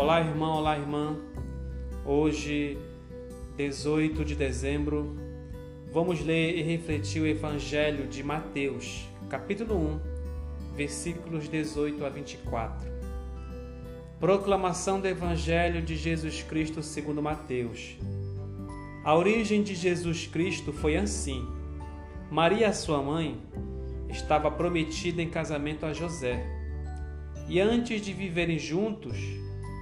Olá, irmão, olá, irmã. Hoje, 18 de dezembro, vamos ler e refletir o Evangelho de Mateus, capítulo 1, versículos 18 a 24. Proclamação do Evangelho de Jesus Cristo segundo Mateus. A origem de Jesus Cristo foi assim. Maria, sua mãe, estava prometida em casamento a José. E antes de viverem juntos,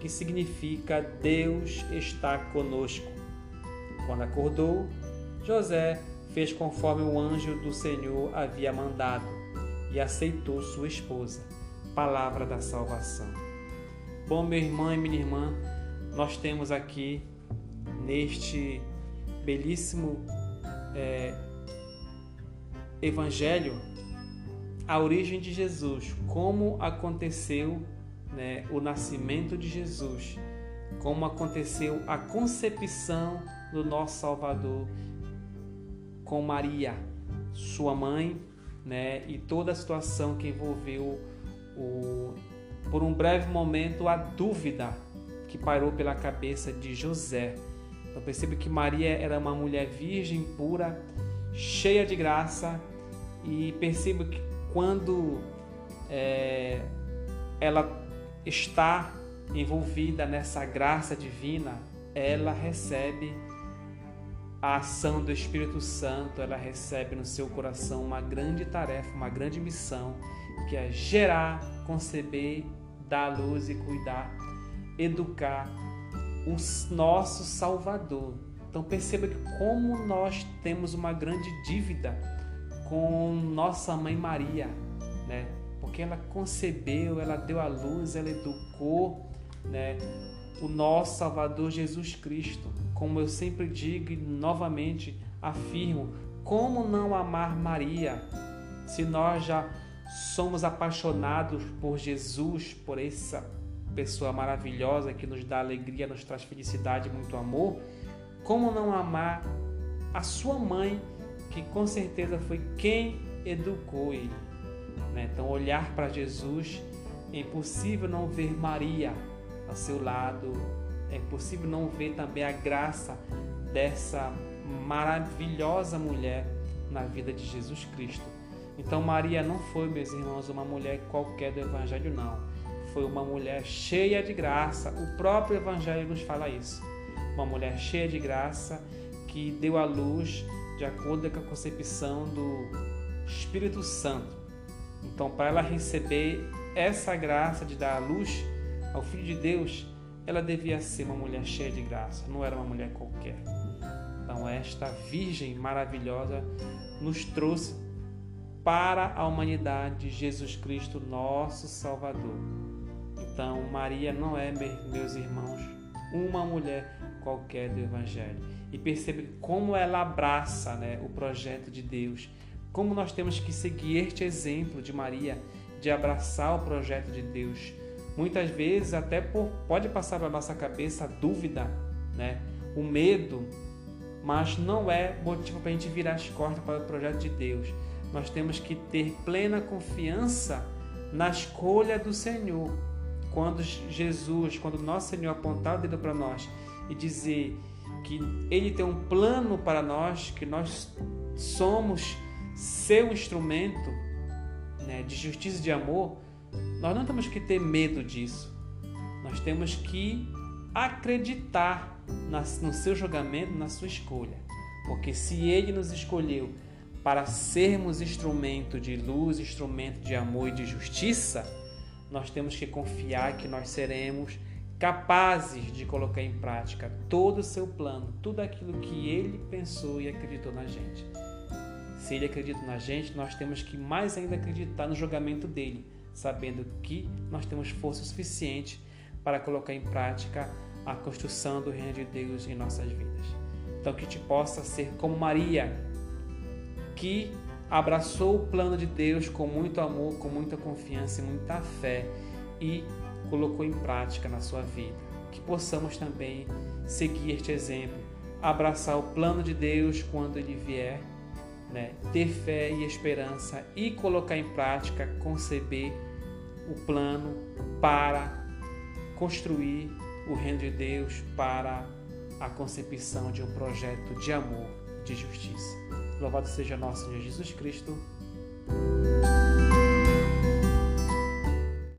que significa Deus está conosco. Quando acordou, José fez conforme o anjo do Senhor havia mandado e aceitou sua esposa. Palavra da salvação. Bom, meu irmão e minha irmã, nós temos aqui neste belíssimo é, evangelho a origem de Jesus, como aconteceu né, o nascimento de Jesus, como aconteceu a concepção do nosso Salvador com Maria, sua mãe, né, e toda a situação que envolveu o, por um breve momento a dúvida que parou pela cabeça de José. Então percebe que Maria era uma mulher virgem, pura, cheia de graça, e percebo que quando é, ela está envolvida nessa graça divina, ela recebe a ação do Espírito Santo, ela recebe no seu coração uma grande tarefa, uma grande missão, que é gerar, conceber, dar luz e cuidar, educar o nosso Salvador. Então perceba que como nós temos uma grande dívida com nossa mãe Maria, né? Porque ela concebeu, ela deu à luz, ela educou né, o nosso Salvador Jesus Cristo. Como eu sempre digo e novamente afirmo, como não amar Maria se nós já somos apaixonados por Jesus, por essa pessoa maravilhosa que nos dá alegria, nos traz felicidade e muito amor? Como não amar a sua mãe, que com certeza foi quem educou ele? Né? Então, olhar para Jesus, é impossível não ver Maria ao seu lado, é impossível não ver também a graça dessa maravilhosa mulher na vida de Jesus Cristo. Então, Maria não foi, meus irmãos, uma mulher qualquer do Evangelho, não. Foi uma mulher cheia de graça. O próprio Evangelho nos fala isso. Uma mulher cheia de graça que deu à luz de acordo com a concepção do Espírito Santo. Então, para ela receber essa graça de dar a luz ao Filho de Deus, ela devia ser uma mulher cheia de graça, não era uma mulher qualquer. Então, esta Virgem maravilhosa nos trouxe para a humanidade Jesus Cristo, nosso Salvador. Então, Maria não é, meus irmãos, uma mulher qualquer do Evangelho. E percebe como ela abraça né, o projeto de Deus como nós temos que seguir este exemplo de Maria, de abraçar o projeto de Deus. Muitas vezes até por, pode passar pela nossa cabeça a dúvida, né? o medo, mas não é motivo para a gente virar as costas para o projeto de Deus. Nós temos que ter plena confiança na escolha do Senhor. Quando Jesus, quando nosso Senhor apontar o dedo para nós e dizer que Ele tem um plano para nós, que nós somos seu instrumento né, de justiça e de amor, nós não temos que ter medo disso. Nós temos que acreditar no seu julgamento, na sua escolha. Porque se Ele nos escolheu para sermos instrumento de luz, instrumento de amor e de justiça, nós temos que confiar que nós seremos capazes de colocar em prática todo o seu plano, tudo aquilo que ele pensou e acreditou na gente. Se ele acredita na gente, nós temos que mais ainda acreditar no julgamento dele, sabendo que nós temos força suficiente para colocar em prática a construção do reino de Deus em nossas vidas. Então que te possa ser como Maria, que abraçou o plano de Deus com muito amor, com muita confiança e muita fé e colocou em prática na sua vida. Que possamos também seguir este exemplo, abraçar o plano de Deus quando ele vier, né? ter fé e esperança e colocar em prática, conceber o plano para construir o reino de Deus para a concepção de um projeto de amor, de justiça. Louvado seja nosso Senhor Jesus Cristo.